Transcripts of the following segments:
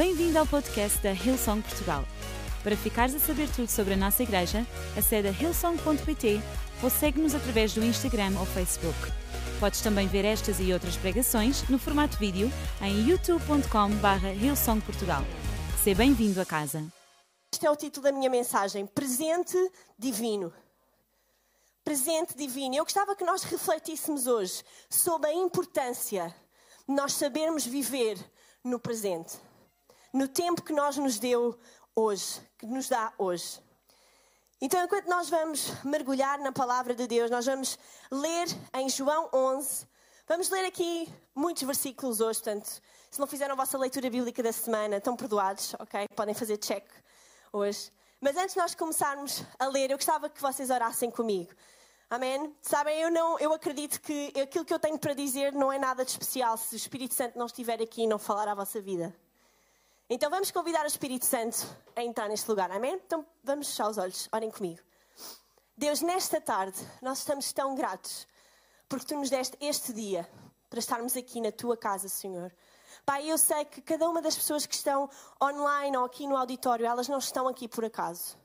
Bem-vindo ao podcast da Hillsong Portugal. Para ficares a saber tudo sobre a nossa igreja, acede a hillsong.pt ou segue-nos através do Instagram ou Facebook. Podes também ver estas e outras pregações no formato vídeo em youtube.com.br hillsongportugal. Seja bem-vindo a casa. Este é o título da minha mensagem: Presente Divino. Presente Divino. Eu gostava que nós refletíssemos hoje sobre a importância de nós sabermos viver no presente, no tempo que nós nos deu hoje, que nos dá hoje. Então, enquanto nós vamos mergulhar na palavra de Deus, nós vamos ler em João 11. Vamos ler aqui muitos versículos hoje, portanto, se não fizeram a vossa leitura bíblica da semana, estão perdoados, ok? Podem fazer check hoje. Mas antes de nós começarmos a ler, eu gostava que vocês orassem comigo. Amém? Sabem, eu, não, eu acredito que aquilo que eu tenho para dizer não é nada de especial se o Espírito Santo não estiver aqui e não falar à vossa vida. Então vamos convidar o Espírito Santo a entrar neste lugar, amém? Então vamos fechar os olhos, orem comigo. Deus, nesta tarde, nós estamos tão gratos porque tu nos deste este dia para estarmos aqui na tua casa, Senhor. Pai, eu sei que cada uma das pessoas que estão online ou aqui no auditório, elas não estão aqui por acaso.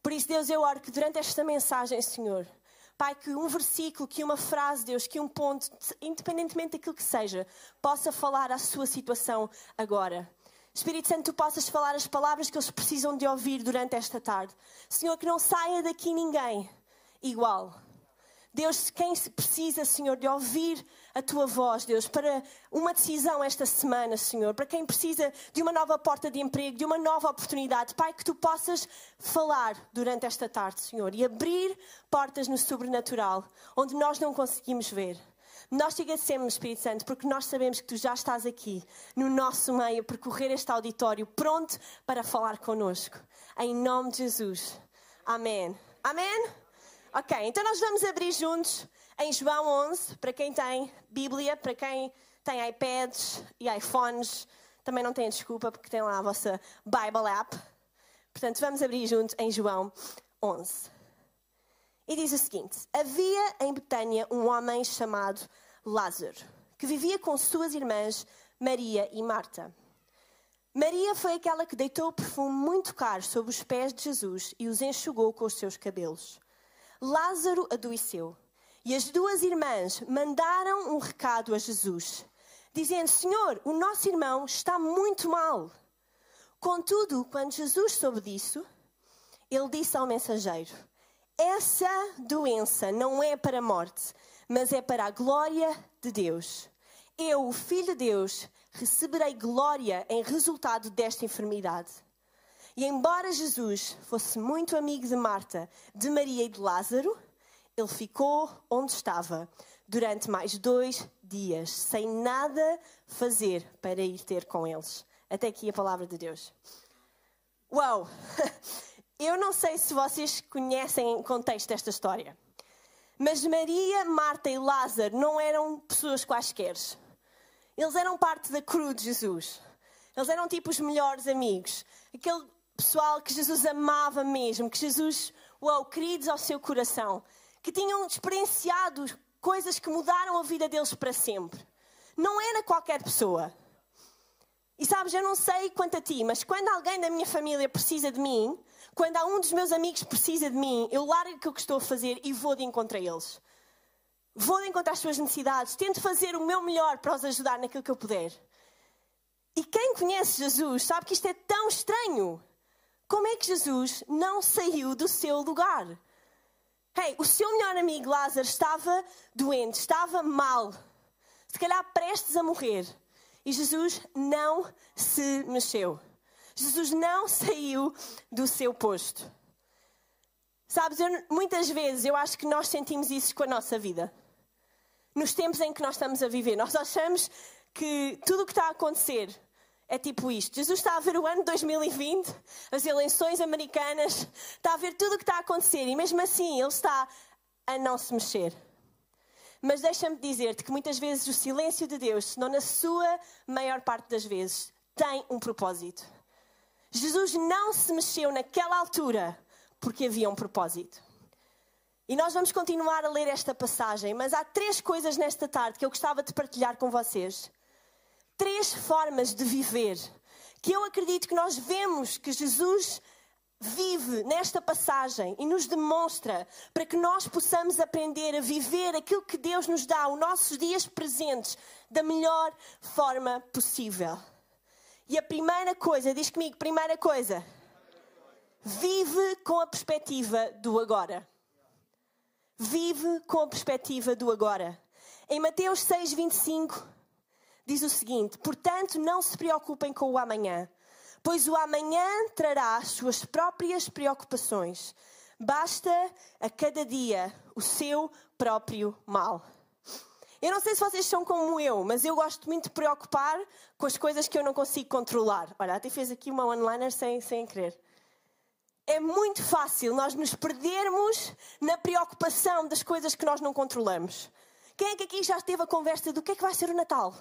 Por isso, Deus, eu oro que durante esta mensagem, Senhor, Pai, que um versículo, que uma frase, Deus, que um ponto, independentemente daquilo que seja, possa falar à sua situação agora. Espírito Santo, tu possas falar as palavras que eles precisam de ouvir durante esta tarde. Senhor, que não saia daqui ninguém igual. Deus, quem precisa, Senhor, de ouvir a tua voz, Deus, para uma decisão esta semana, Senhor, para quem precisa de uma nova porta de emprego, de uma nova oportunidade, Pai, que tu possas falar durante esta tarde, Senhor, e abrir portas no sobrenatural, onde nós não conseguimos ver. Nós te agradecemos, Espírito Santo, porque nós sabemos que tu já estás aqui, no nosso meio, a percorrer este auditório, pronto para falar connosco. Em nome de Jesus. Amém. Amém? Ok, então nós vamos abrir juntos em João 11, para quem tem Bíblia, para quem tem iPads e iPhones, também não tem desculpa porque tem lá a vossa Bible app. Portanto, vamos abrir juntos em João 11. E diz o seguinte: Havia em Betânia um homem chamado Lázaro, que vivia com suas irmãs Maria e Marta. Maria foi aquela que deitou o perfume muito caro sobre os pés de Jesus e os enxugou com os seus cabelos. Lázaro adoeceu e as duas irmãs mandaram um recado a Jesus, dizendo: Senhor, o nosso irmão está muito mal. Contudo, quando Jesus soube disso, ele disse ao mensageiro: essa doença não é para a morte, mas é para a glória de Deus. Eu, o Filho de Deus, receberei glória em resultado desta enfermidade. E embora Jesus fosse muito amigo de Marta, de Maria e de Lázaro, ele ficou onde estava durante mais dois dias, sem nada fazer para ir ter com eles. Até aqui a palavra de Deus. Uau! Eu não sei se vocês conhecem o contexto desta história, mas Maria, Marta e Lázaro não eram pessoas quaisquer. Eles eram parte da cruz de Jesus. Eles eram tipo os melhores amigos. Aquele pessoal que Jesus amava mesmo, que Jesus, uau, queridos ao seu coração, que tinham experienciado coisas que mudaram a vida deles para sempre. Não era qualquer pessoa. E sabes, eu não sei quanto a ti, mas quando alguém da minha família precisa de mim, quando um dos meus amigos precisa de mim, eu largo aquilo que estou a fazer e vou de encontro a eles. Vou de encontro às suas necessidades, tento fazer o meu melhor para os ajudar naquilo que eu puder. E quem conhece Jesus sabe que isto é tão estranho. Como é que Jesus não saiu do seu lugar? Hey, o seu melhor amigo Lázaro estava doente, estava mal, se calhar prestes a morrer. E Jesus não se mexeu. Jesus não saiu do seu posto. Sabes, eu, muitas vezes eu acho que nós sentimos isso com a nossa vida. Nos tempos em que nós estamos a viver, nós achamos que tudo o que está a acontecer é tipo isto. Jesus está a ver o ano 2020, as eleições americanas, está a ver tudo o que está a acontecer e mesmo assim ele está a não se mexer. Mas deixa-me dizer-te que muitas vezes o silêncio de Deus, se não na sua maior parte das vezes, tem um propósito. Jesus não se mexeu naquela altura porque havia um propósito. E nós vamos continuar a ler esta passagem, mas há três coisas nesta tarde que eu gostava de partilhar com vocês. Três formas de viver que eu acredito que nós vemos que Jesus vive nesta passagem e nos demonstra para que nós possamos aprender a viver aquilo que Deus nos dá, os nossos dias presentes, da melhor forma possível. E a primeira coisa, diz comigo, primeira coisa, vive com a perspectiva do agora. Vive com a perspectiva do agora. Em Mateus 6, 25, diz o seguinte: Portanto, não se preocupem com o amanhã pois o amanhã trará as suas próprias preocupações. Basta a cada dia o seu próprio mal. Eu não sei se vocês são como eu, mas eu gosto muito de preocupar com as coisas que eu não consigo controlar. Olha, até fez aqui uma one-liner sem, sem querer. É muito fácil nós nos perdermos na preocupação das coisas que nós não controlamos. Quem é que aqui já teve a conversa do que é que vai ser o Natal?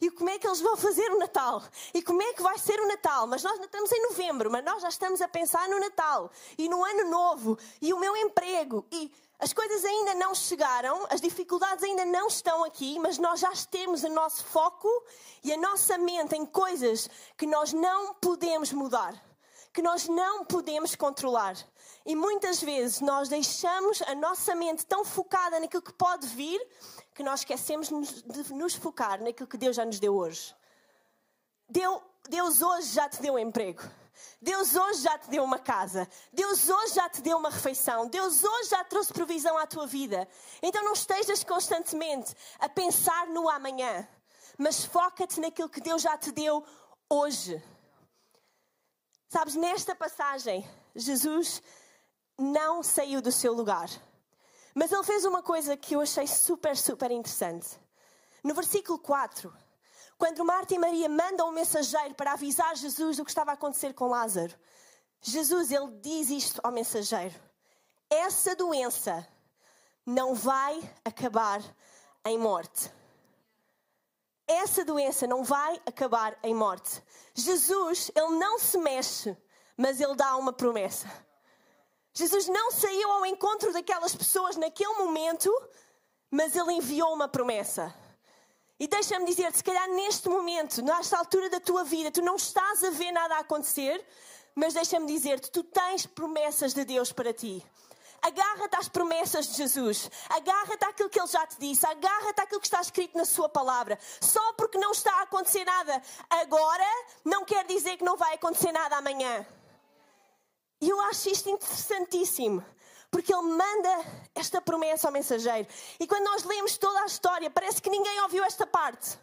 E como é que eles vão fazer o Natal? E como é que vai ser o Natal? Mas nós estamos em novembro, mas nós já estamos a pensar no Natal e no Ano Novo e o meu emprego. E as coisas ainda não chegaram, as dificuldades ainda não estão aqui, mas nós já temos o nosso foco e a nossa mente em coisas que nós não podemos mudar, que nós não podemos controlar. E muitas vezes nós deixamos a nossa mente tão focada naquilo que pode vir que nós esquecemos de nos focar naquilo que Deus já nos deu hoje. Deus hoje já te deu um emprego. Deus hoje já te deu uma casa. Deus hoje já te deu uma refeição. Deus hoje já trouxe provisão à tua vida. Então não estejas constantemente a pensar no amanhã, mas foca-te naquilo que Deus já te deu hoje. Sabes, nesta passagem, Jesus não saiu do seu lugar. Mas ele fez uma coisa que eu achei super, super interessante. No versículo 4, quando Marta e Maria mandam um mensageiro para avisar Jesus do que estava a acontecer com Lázaro, Jesus ele diz isto ao mensageiro: Essa doença não vai acabar em morte. Essa doença não vai acabar em morte. Jesus, ele não se mexe, mas ele dá uma promessa. Jesus não saiu ao encontro daquelas pessoas naquele momento, mas ele enviou uma promessa. E deixa-me dizer, se calhar neste momento, nesta altura da tua vida, tu não estás a ver nada a acontecer, mas deixa-me dizer-te, tu tens promessas de Deus para ti. Agarra-te às promessas de Jesus. Agarra-te àquilo que Ele já te disse. Agarra-te àquilo que está escrito na Sua palavra. Só porque não está a acontecer nada agora, não quer dizer que não vai acontecer nada amanhã. E eu acho isto interessantíssimo. Porque ele manda esta promessa ao mensageiro. E quando nós lemos toda a história, parece que ninguém ouviu esta parte.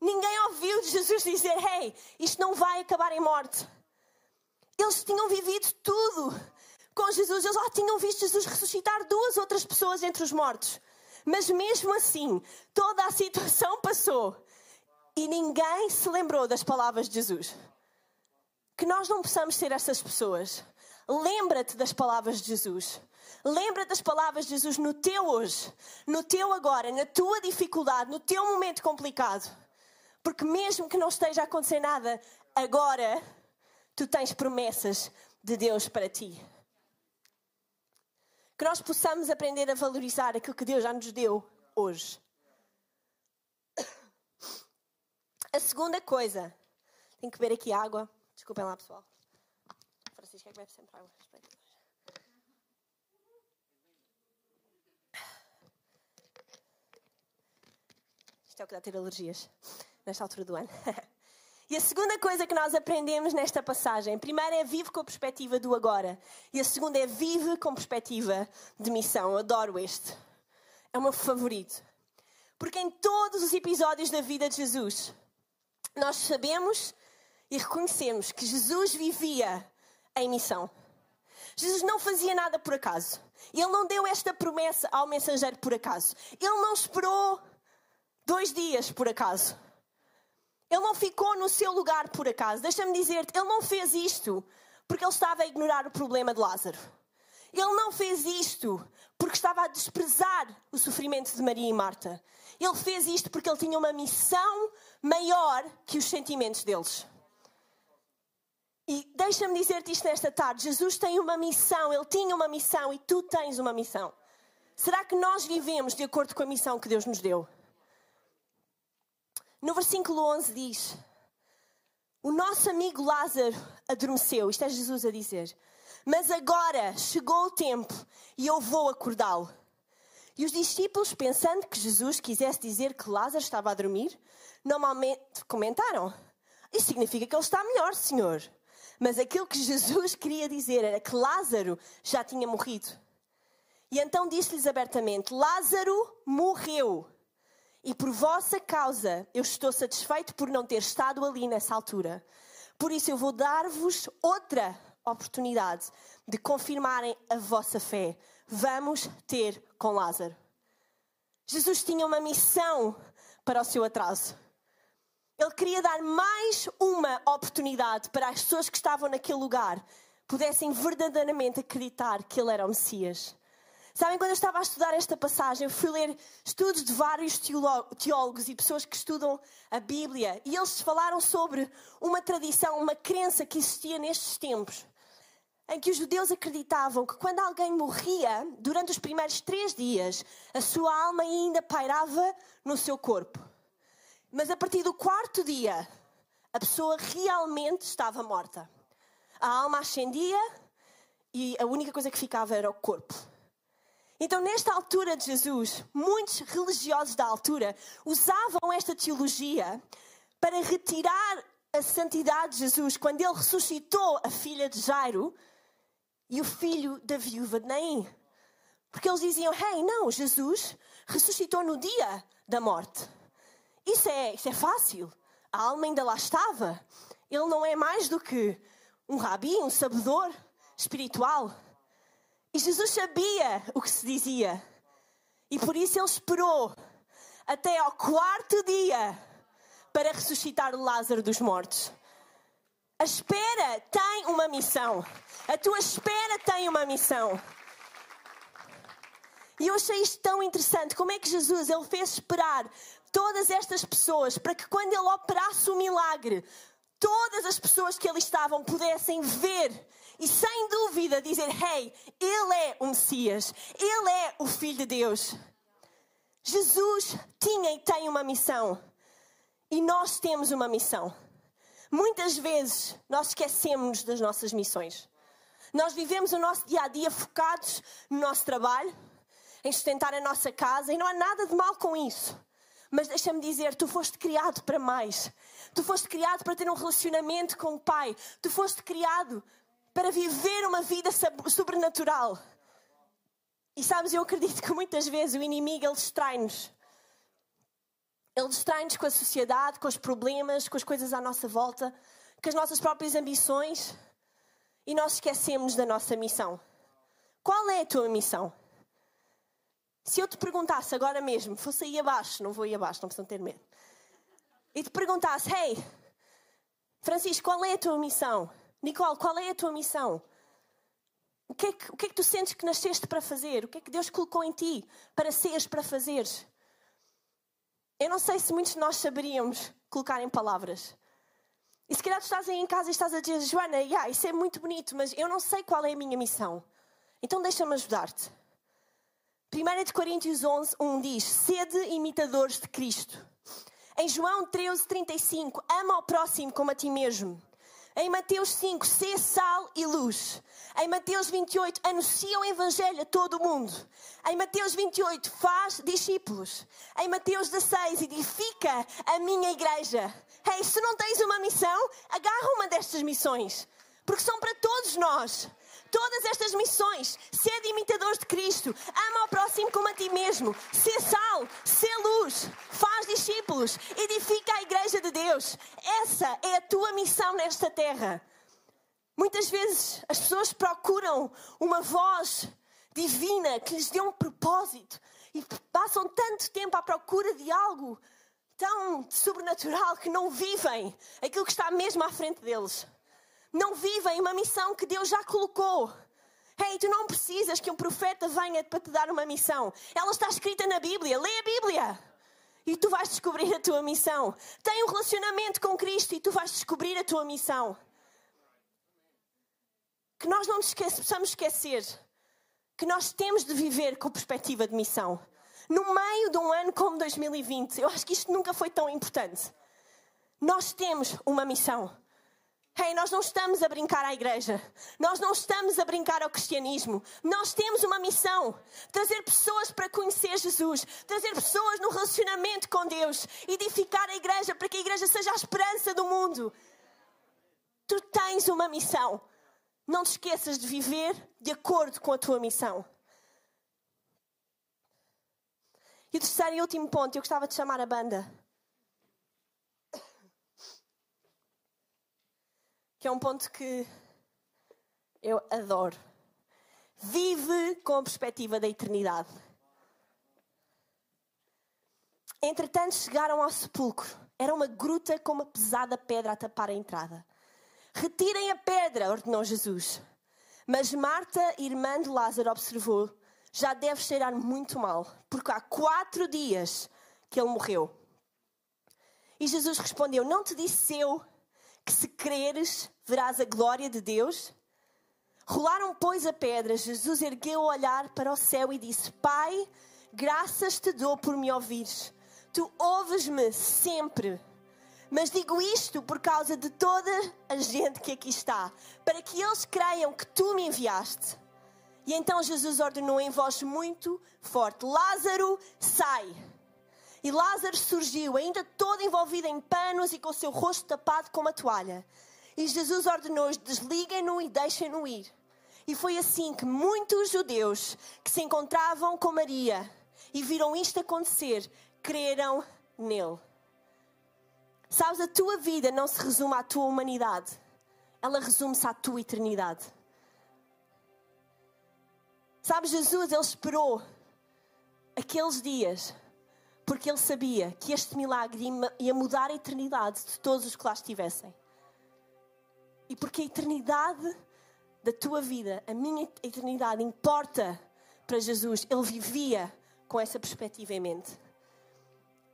Ninguém ouviu Jesus dizer: Hey, isto não vai acabar em morte. Eles tinham vivido tudo com Jesus. Eles já tinham visto Jesus ressuscitar duas outras pessoas entre os mortos. Mas mesmo assim, toda a situação passou e ninguém se lembrou das palavras de Jesus que nós não possamos ser essas pessoas. Lembra-te das palavras de Jesus. Lembra das palavras de Jesus no teu hoje, no teu agora, na tua dificuldade, no teu momento complicado. Porque mesmo que não esteja a acontecer nada agora, tu tens promessas de Deus para ti. Que nós possamos aprender a valorizar aquilo que Deus já nos deu hoje. A segunda coisa, tenho que beber aqui água. Desculpem lá, pessoal. Francisco é que bebe sempre água. Isto é o que dá a ter alergias nesta altura do ano. E a segunda coisa que nós aprendemos nesta passagem, a primeira é vive com a perspectiva do agora. E a segunda é vive com perspectiva de missão. Eu adoro este. É o meu favorito. Porque em todos os episódios da vida de Jesus, nós sabemos e reconhecemos que Jesus vivia em missão. Jesus não fazia nada por acaso. Ele não deu esta promessa ao mensageiro por acaso. Ele não esperou dois dias por acaso. Ele não ficou no seu lugar por acaso. Deixa-me dizer-te, ele não fez isto porque ele estava a ignorar o problema de Lázaro. Ele não fez isto porque estava a desprezar o sofrimento de Maria e Marta. Ele fez isto porque ele tinha uma missão maior que os sentimentos deles. E deixa-me dizer-te isto nesta tarde: Jesus tem uma missão, ele tinha uma missão e tu tens uma missão. Será que nós vivemos de acordo com a missão que Deus nos deu? No versículo 11 diz: O nosso amigo Lázaro adormeceu. Isto é Jesus a dizer. Mas agora chegou o tempo e eu vou acordá-lo. E os discípulos, pensando que Jesus quisesse dizer que Lázaro estava a dormir, normalmente comentaram: Isso significa que ele está melhor, Senhor. Mas aquilo que Jesus queria dizer era que Lázaro já tinha morrido. E então disse-lhes abertamente: Lázaro morreu. E por vossa causa eu estou satisfeito por não ter estado ali nessa altura. Por isso eu vou dar-vos outra oportunidade de confirmarem a vossa fé. Vamos ter com Lázaro. Jesus tinha uma missão para o seu atraso. Ele queria dar mais uma oportunidade para as pessoas que estavam naquele lugar pudessem verdadeiramente acreditar que ele era o Messias. Sabem, quando eu estava a estudar esta passagem, eu fui ler estudos de vários teólogos e pessoas que estudam a Bíblia e eles falaram sobre uma tradição, uma crença que existia nestes tempos, em que os judeus acreditavam que quando alguém morria, durante os primeiros três dias, a sua alma ainda pairava no seu corpo. Mas a partir do quarto dia, a pessoa realmente estava morta. A alma ascendia e a única coisa que ficava era o corpo. Então, nesta altura de Jesus, muitos religiosos da altura usavam esta teologia para retirar a santidade de Jesus quando ele ressuscitou a filha de Jairo e o filho da viúva de Naim. Porque eles diziam: Hey, não, Jesus ressuscitou no dia da morte. Isso é, isso é fácil. A alma ainda lá estava. Ele não é mais do que um rabi, um sabedor espiritual. E Jesus sabia o que se dizia. E por isso ele esperou até ao quarto dia para ressuscitar Lázaro dos mortos. A espera tem uma missão. A tua espera tem uma missão. E eu achei isto tão interessante. Como é que Jesus ele fez esperar todas estas pessoas para que quando ele operasse o milagre, todas as pessoas que ali estavam pudessem ver e sem dúvida dizer: Hey, Ele é o Messias, Ele é o Filho de Deus. Jesus tinha e tem uma missão e nós temos uma missão. Muitas vezes nós esquecemos das nossas missões. Nós vivemos o nosso dia a dia focados no nosso trabalho, em sustentar a nossa casa e não há nada de mal com isso. Mas deixa-me dizer, tu foste criado para mais. Tu foste criado para ter um relacionamento com o Pai. Tu foste criado para viver uma vida sobrenatural. E sabes, eu acredito que muitas vezes o inimigo ele distrai-nos. Ele distrai-nos com a sociedade, com os problemas, com as coisas à nossa volta, com as nossas próprias ambições e nós esquecemos da nossa missão. Qual é a tua missão? Se eu te perguntasse agora mesmo, fosse aí abaixo, não vou aí abaixo, não precisam ter medo, e te perguntasse, hey, Francisco, qual é a tua missão? Nicole, qual é a tua missão? O que, é que, o que é que tu sentes que nasceste para fazer? O que é que Deus colocou em ti para seres, para fazeres? Eu não sei se muitos de nós saberíamos colocar em palavras. E se calhar tu estás aí em casa e estás a dizer, Joana, yeah, isso é muito bonito, mas eu não sei qual é a minha missão. Então deixa-me ajudar-te. 1 Coríntios 11, 1 diz: Sede imitadores de Cristo. Em João 13, 35, ama ao próximo como a ti mesmo. Em Mateus 5, ser sal e luz. Em Mateus 28, anuncia o Evangelho a todo o mundo. Em Mateus 28, faz discípulos. Em Mateus 16, edifica a minha igreja. Hey, se não tens uma missão, agarra uma destas missões. Porque são para todos nós. Todas estas missões, ser imitadores de Cristo, ama ao próximo como a ti mesmo, ser sal, ser luz, faz discípulos, edifica a igreja de Deus. Essa é a tua missão nesta terra. Muitas vezes as pessoas procuram uma voz divina que lhes dê um propósito e passam tanto tempo à procura de algo tão sobrenatural que não vivem aquilo que está mesmo à frente deles não vivem uma missão que Deus já colocou. Hey, tu não precisas que um profeta venha para te dar uma missão. Ela está escrita na Bíblia. Lê a Bíblia. E tu vais descobrir a tua missão. Tem um relacionamento com Cristo e tu vais descobrir a tua missão. Que nós não nos possamos esquecer que nós temos de viver com perspectiva de missão. No meio de um ano como 2020, eu acho que isto nunca foi tão importante. Nós temos uma missão. Hey, nós não estamos a brincar à igreja. Nós não estamos a brincar ao cristianismo. Nós temos uma missão: trazer pessoas para conhecer Jesus, trazer pessoas no relacionamento com Deus, edificar a igreja para que a igreja seja a esperança do mundo. Tu tens uma missão. Não te esqueças de viver de acordo com a tua missão. E o terceiro e último ponto, eu gostava de chamar a banda. Que é um ponto que eu adoro. Vive com a perspectiva da eternidade. Entretanto, chegaram ao sepulcro. Era uma gruta com uma pesada pedra a tapar a entrada. Retirem a pedra, ordenou Jesus. Mas Marta, irmã de Lázaro, observou: já deve cheirar muito mal, porque há quatro dias que ele morreu. E Jesus respondeu: Não te disse eu que se creres, verás a glória de Deus? Rolaram, pois, a pedra. Jesus ergueu o olhar para o céu e disse: Pai, graças te dou por me ouvires. Tu ouves-me sempre. Mas digo isto por causa de toda a gente que aqui está, para que eles creiam que tu me enviaste. E então Jesus ordenou em voz muito forte: Lázaro, sai. E Lázaro surgiu, ainda todo envolvido em panos e com o seu rosto tapado com uma toalha. E Jesus ordenou-os: desliguem-no e deixem-no ir. E foi assim que muitos judeus que se encontravam com Maria e viram isto acontecer, creram nele. Sabes, a tua vida não se resume à tua humanidade, ela resume-se à tua eternidade. Sabes, Jesus, ele esperou aqueles dias porque ele sabia que este milagre ia mudar a eternidade de todos os que lá estivessem. E porque a eternidade da tua vida, a minha eternidade, importa para Jesus, ele vivia com essa perspectiva em mente.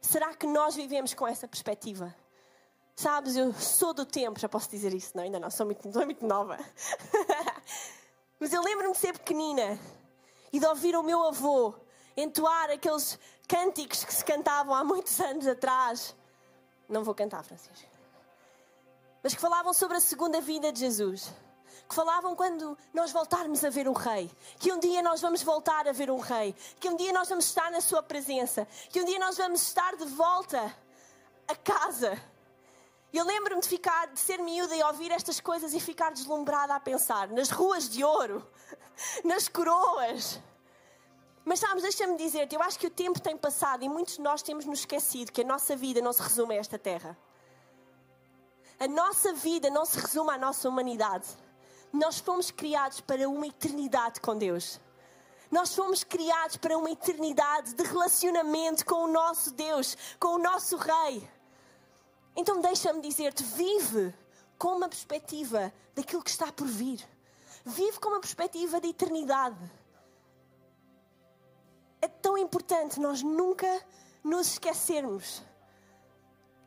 Será que nós vivemos com essa perspectiva? Sabes, eu sou do tempo, já posso dizer isso, não, ainda não, sou muito, sou muito nova. Mas eu lembro-me de ser pequenina e de ouvir o meu avô entoar aqueles cânticos que se cantavam há muitos anos atrás. Não vou cantar, Francisco. Mas que falavam sobre a segunda vida de Jesus. Que falavam quando nós voltarmos a ver o Rei. Que um dia nós vamos voltar a ver o Rei. Que um dia nós vamos estar na Sua presença. Que um dia nós vamos estar de volta a casa. Eu lembro-me de ficar, de ser miúda e ouvir estas coisas e ficar deslumbrada a pensar nas ruas de ouro, nas coroas, mas sabes, deixa-me dizer-te, eu acho que o tempo tem passado e muitos de nós temos nos esquecido que a nossa vida não se resume a esta terra. A nossa vida não se resume à nossa humanidade. Nós fomos criados para uma eternidade com Deus. Nós fomos criados para uma eternidade de relacionamento com o nosso Deus, com o nosso Rei. Então deixa-me dizer-te, vive com uma perspectiva daquilo que está por vir. Vive com uma perspectiva de eternidade importante nós nunca nos esquecermos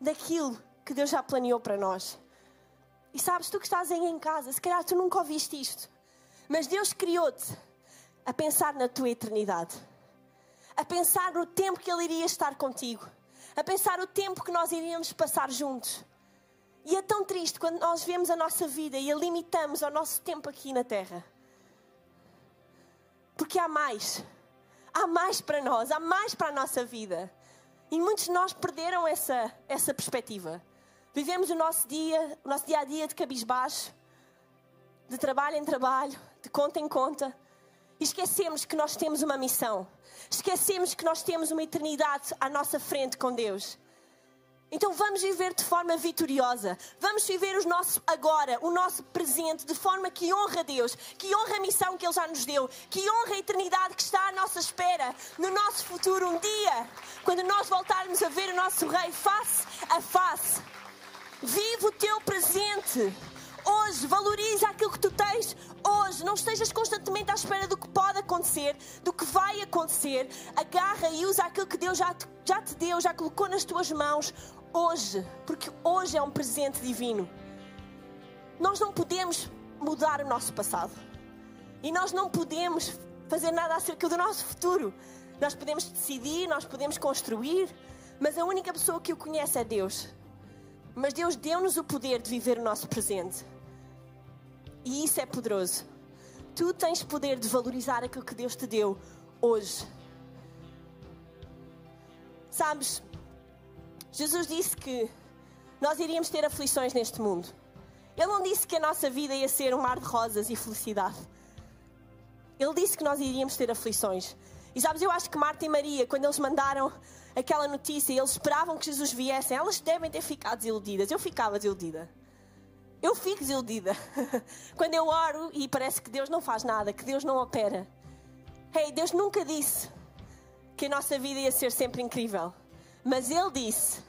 daquilo que Deus já planeou para nós. E sabes, tu que estás aí em casa, se calhar tu nunca ouviste isto, mas Deus criou-te a pensar na tua eternidade, a pensar no tempo que Ele iria estar contigo, a pensar o tempo que nós iríamos passar juntos. E é tão triste quando nós vemos a nossa vida e a limitamos ao nosso tempo aqui na Terra. Porque há mais há mais para nós, há mais para a nossa vida. E muitos de nós perderam essa, essa perspectiva. Vivemos o nosso dia, o nosso dia a dia de cabisbaixo, de trabalho em trabalho, de conta em conta. E esquecemos que nós temos uma missão. Esquecemos que nós temos uma eternidade à nossa frente com Deus. Então vamos viver de forma vitoriosa. Vamos viver o nosso agora, o nosso presente, de forma que honra Deus, que honra a missão que Ele já nos deu, que honra a eternidade que está à nossa espera, no nosso futuro, um dia, quando nós voltarmos a ver o nosso Rei face a face. Vive o teu presente. Hoje, valoriza aquilo que tu tens hoje. Não estejas constantemente à espera do que pode acontecer, do que vai acontecer. Agarra e usa aquilo que Deus já te, já te deu, já colocou nas tuas mãos hoje, porque hoje é um presente divino. Nós não podemos mudar o nosso passado e nós não podemos fazer nada acerca do nosso futuro. Nós podemos decidir, nós podemos construir, mas a única pessoa que o conhece é Deus. Mas Deus deu-nos o poder de viver o nosso presente. E isso é poderoso. Tu tens poder de valorizar aquilo que Deus te deu hoje. Sabes, Jesus disse que nós iríamos ter aflições neste mundo. Ele não disse que a nossa vida ia ser um mar de rosas e felicidade. Ele disse que nós iríamos ter aflições. E sabes, eu acho que Marta e Maria, quando eles mandaram aquela notícia, eles esperavam que Jesus viesse, elas devem ter ficado desiludidas. Eu ficava desiludida. Eu fico desiludida. quando eu oro e parece que Deus não faz nada, que Deus não opera. Hey, Deus nunca disse que a nossa vida ia ser sempre incrível. Mas Ele disse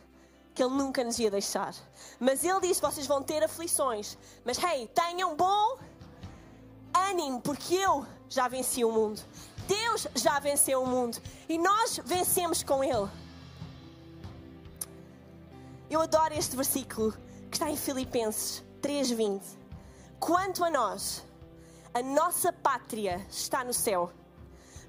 que Ele nunca nos ia deixar. Mas Ele disse: vocês vão ter aflições. Mas hey, tenham bom ânimo, porque eu já venci o mundo. Deus já venceu o mundo. E nós vencemos com Ele. Eu adoro este versículo que está em Filipenses 3:20. Quanto a nós, a nossa pátria está no céu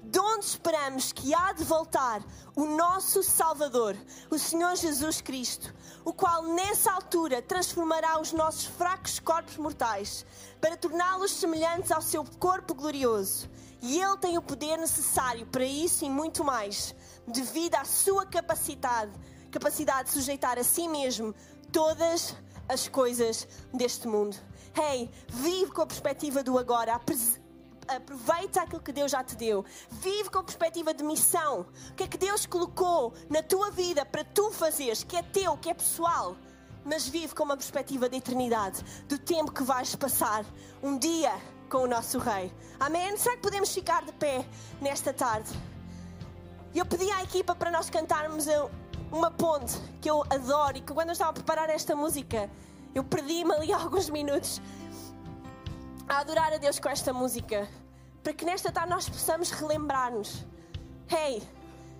de onde esperamos que há de voltar o nosso Salvador, o Senhor Jesus Cristo, o qual nessa altura transformará os nossos fracos corpos mortais para torná-los semelhantes ao seu corpo glorioso. E Ele tem o poder necessário para isso e muito mais, devido à sua capacidade, capacidade de sujeitar a si mesmo todas as coisas deste mundo. Hey, vive com a perspectiva do agora, aproveita aquilo que Deus já te deu. Vive com perspectiva de missão. O que é que Deus colocou na tua vida para tu fazeres, que é teu, que é pessoal. Mas vive com uma perspectiva de eternidade, do tempo que vais passar um dia com o nosso Rei. Amém? Será que podemos ficar de pé nesta tarde? Eu pedi à equipa para nós cantarmos uma ponte que eu adoro e que quando eu estava a preparar esta música, eu perdi-me ali alguns minutos a adorar a Deus com esta música, para que nesta tarde nós possamos relembrar-nos: Hey,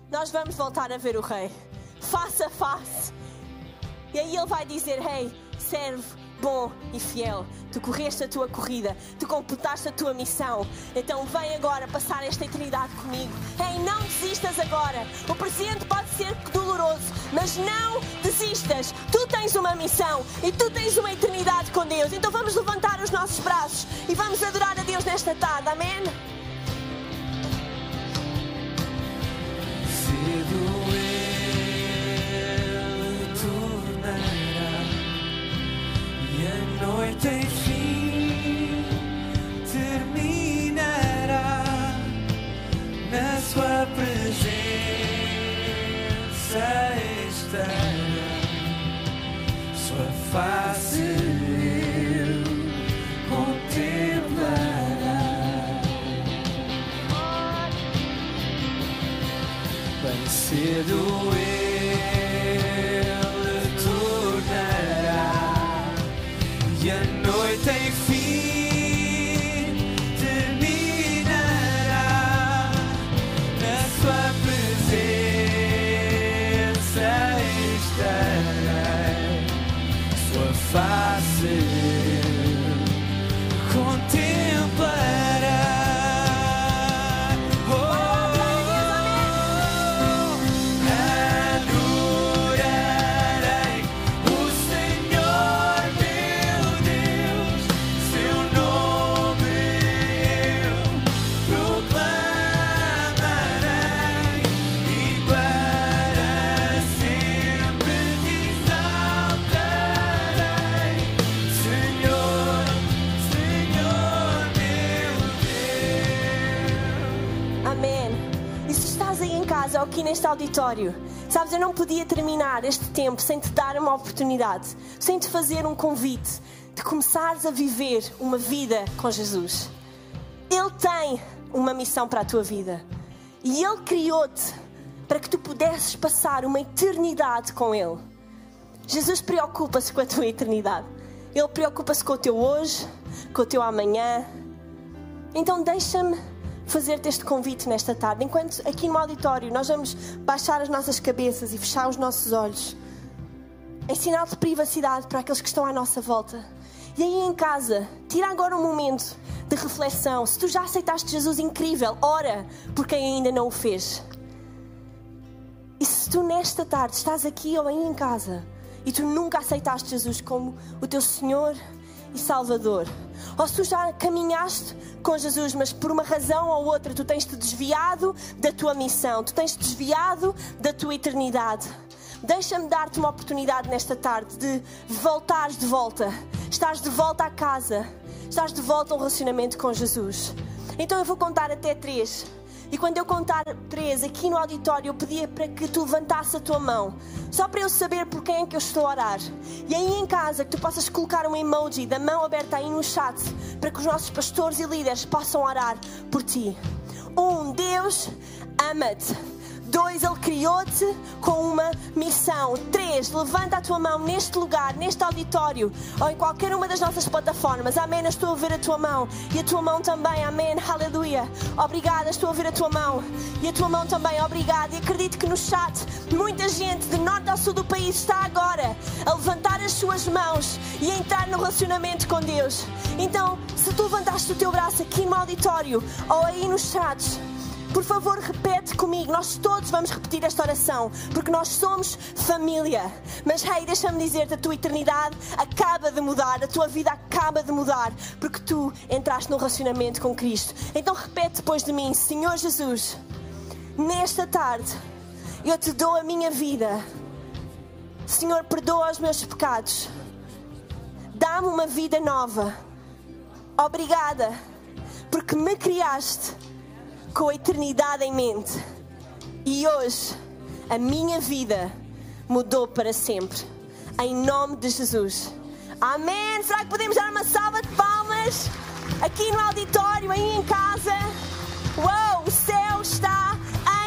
nós vamos voltar a ver o Rei, face a face. E aí Ele vai dizer: Hey, serve bom e fiel. Tu correste a tua corrida, tu completaste a tua missão. Então vem agora passar esta eternidade comigo. Ei, não desistas agora. O presente pode ser doloroso, mas não desistas. Tu tens uma missão e tu tens uma eternidade com Deus. Então vamos levantar os nossos braços e vamos adorar a Deus nesta tarde. Amém? Noite enfim terminará na sua presença estará. Sua face eu contemplará. Bem cedo eu neste auditório. Sabes, eu não podia terminar este tempo sem te dar uma oportunidade, sem te fazer um convite de começares a viver uma vida com Jesus. Ele tem uma missão para a tua vida e Ele criou-te para que tu pudesses passar uma eternidade com Ele. Jesus preocupa-se com a tua eternidade. Ele preocupa-se com o teu hoje, com o teu amanhã. Então deixa-me fazer-te este convite nesta tarde. Enquanto aqui no auditório nós vamos baixar as nossas cabeças e fechar os nossos olhos, em sinal de privacidade para aqueles que estão à nossa volta. E aí em casa, tira agora um momento de reflexão. Se tu já aceitaste Jesus incrível, ora por quem ainda não o fez. E se tu nesta tarde estás aqui ou aí em casa e tu nunca aceitaste Jesus como o teu Senhor e Salvador. Ou se tu já caminhaste com Jesus, mas por uma razão ou outra tu tens te desviado da tua missão, tu tens te desviado da tua eternidade. Deixa-me dar-te uma oportunidade nesta tarde de voltares de volta, estás de volta à casa, estás de volta ao relacionamento com Jesus. Então eu vou contar até três. E quando eu contar três aqui no auditório, eu pedia para que tu levantasse a tua mão, só para eu saber por quem é que eu estou a orar. E aí em casa, que tu possas colocar um emoji da mão aberta aí no chat, para que os nossos pastores e líderes possam orar por ti. Um, Deus ama-te. Dois, Ele criou-te com uma missão. Três, levanta a tua mão neste lugar, neste auditório ou em qualquer uma das nossas plataformas. Amém. Eu estou a ver a tua mão e a tua mão também. Amém. Aleluia. Obrigada. Estou a ver a tua mão e a tua mão também. Obrigada. E acredito que no chat muita gente de norte ao sul do país está agora a levantar as suas mãos e a entrar no relacionamento com Deus. Então, se tu levantaste o teu braço aqui no auditório ou aí nos chats, por favor, repete comigo. Nós todos vamos repetir esta oração, porque nós somos família. Mas, hey, deixa-me dizer-te: a tua eternidade acaba de mudar, a tua vida acaba de mudar, porque tu entraste no relacionamento com Cristo. Então, repete depois de mim: Senhor Jesus, nesta tarde eu te dou a minha vida. Senhor, perdoa os meus pecados. Dá-me uma vida nova. Obrigada, porque me criaste com a eternidade em mente. E hoje a minha vida mudou para sempre. Em nome de Jesus. Amém. Será que podemos dar uma salva de palmas aqui no auditório, aí em casa? Uou, o céu está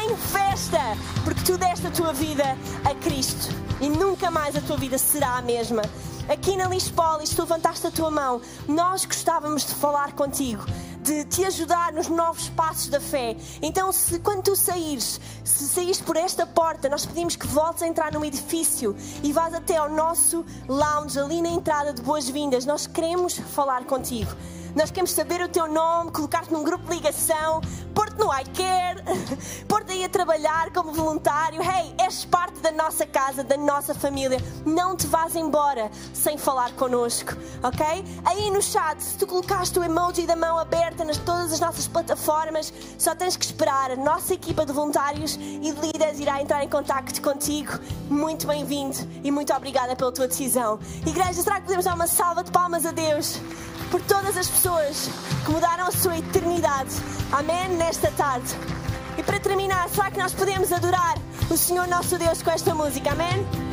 em festa, porque tu deste a tua vida a Cristo e nunca mais a tua vida será a mesma. Aqui na Lispolis, tu levantaste a tua mão, nós gostávamos de falar contigo de te ajudar nos novos passos da fé. Então, se quando tu saíres, se saíres por esta porta, nós pedimos que voltes a entrar no edifício e vás até ao nosso lounge ali na entrada de boas-vindas. Nós queremos falar contigo. Nós queremos saber o teu nome, colocar-te num grupo de ligação, pôr-te no iCare, pôr-te aí a trabalhar como voluntário. Hey, és parte da nossa casa, da nossa família. Não te vás embora sem falar connosco, ok? Aí no chat, se tu colocaste o emoji da mão aberta nas todas as nossas plataformas, só tens que esperar. A nossa equipa de voluntários e de líderes irá entrar em contato contigo. Muito bem-vindo e muito obrigada pela tua decisão. Igreja, será que podemos dar uma salva de palmas a Deus? Por todas as pessoas que mudaram a sua eternidade. Amém? Nesta tarde. E para terminar, será que nós podemos adorar o Senhor nosso Deus com esta música? Amém?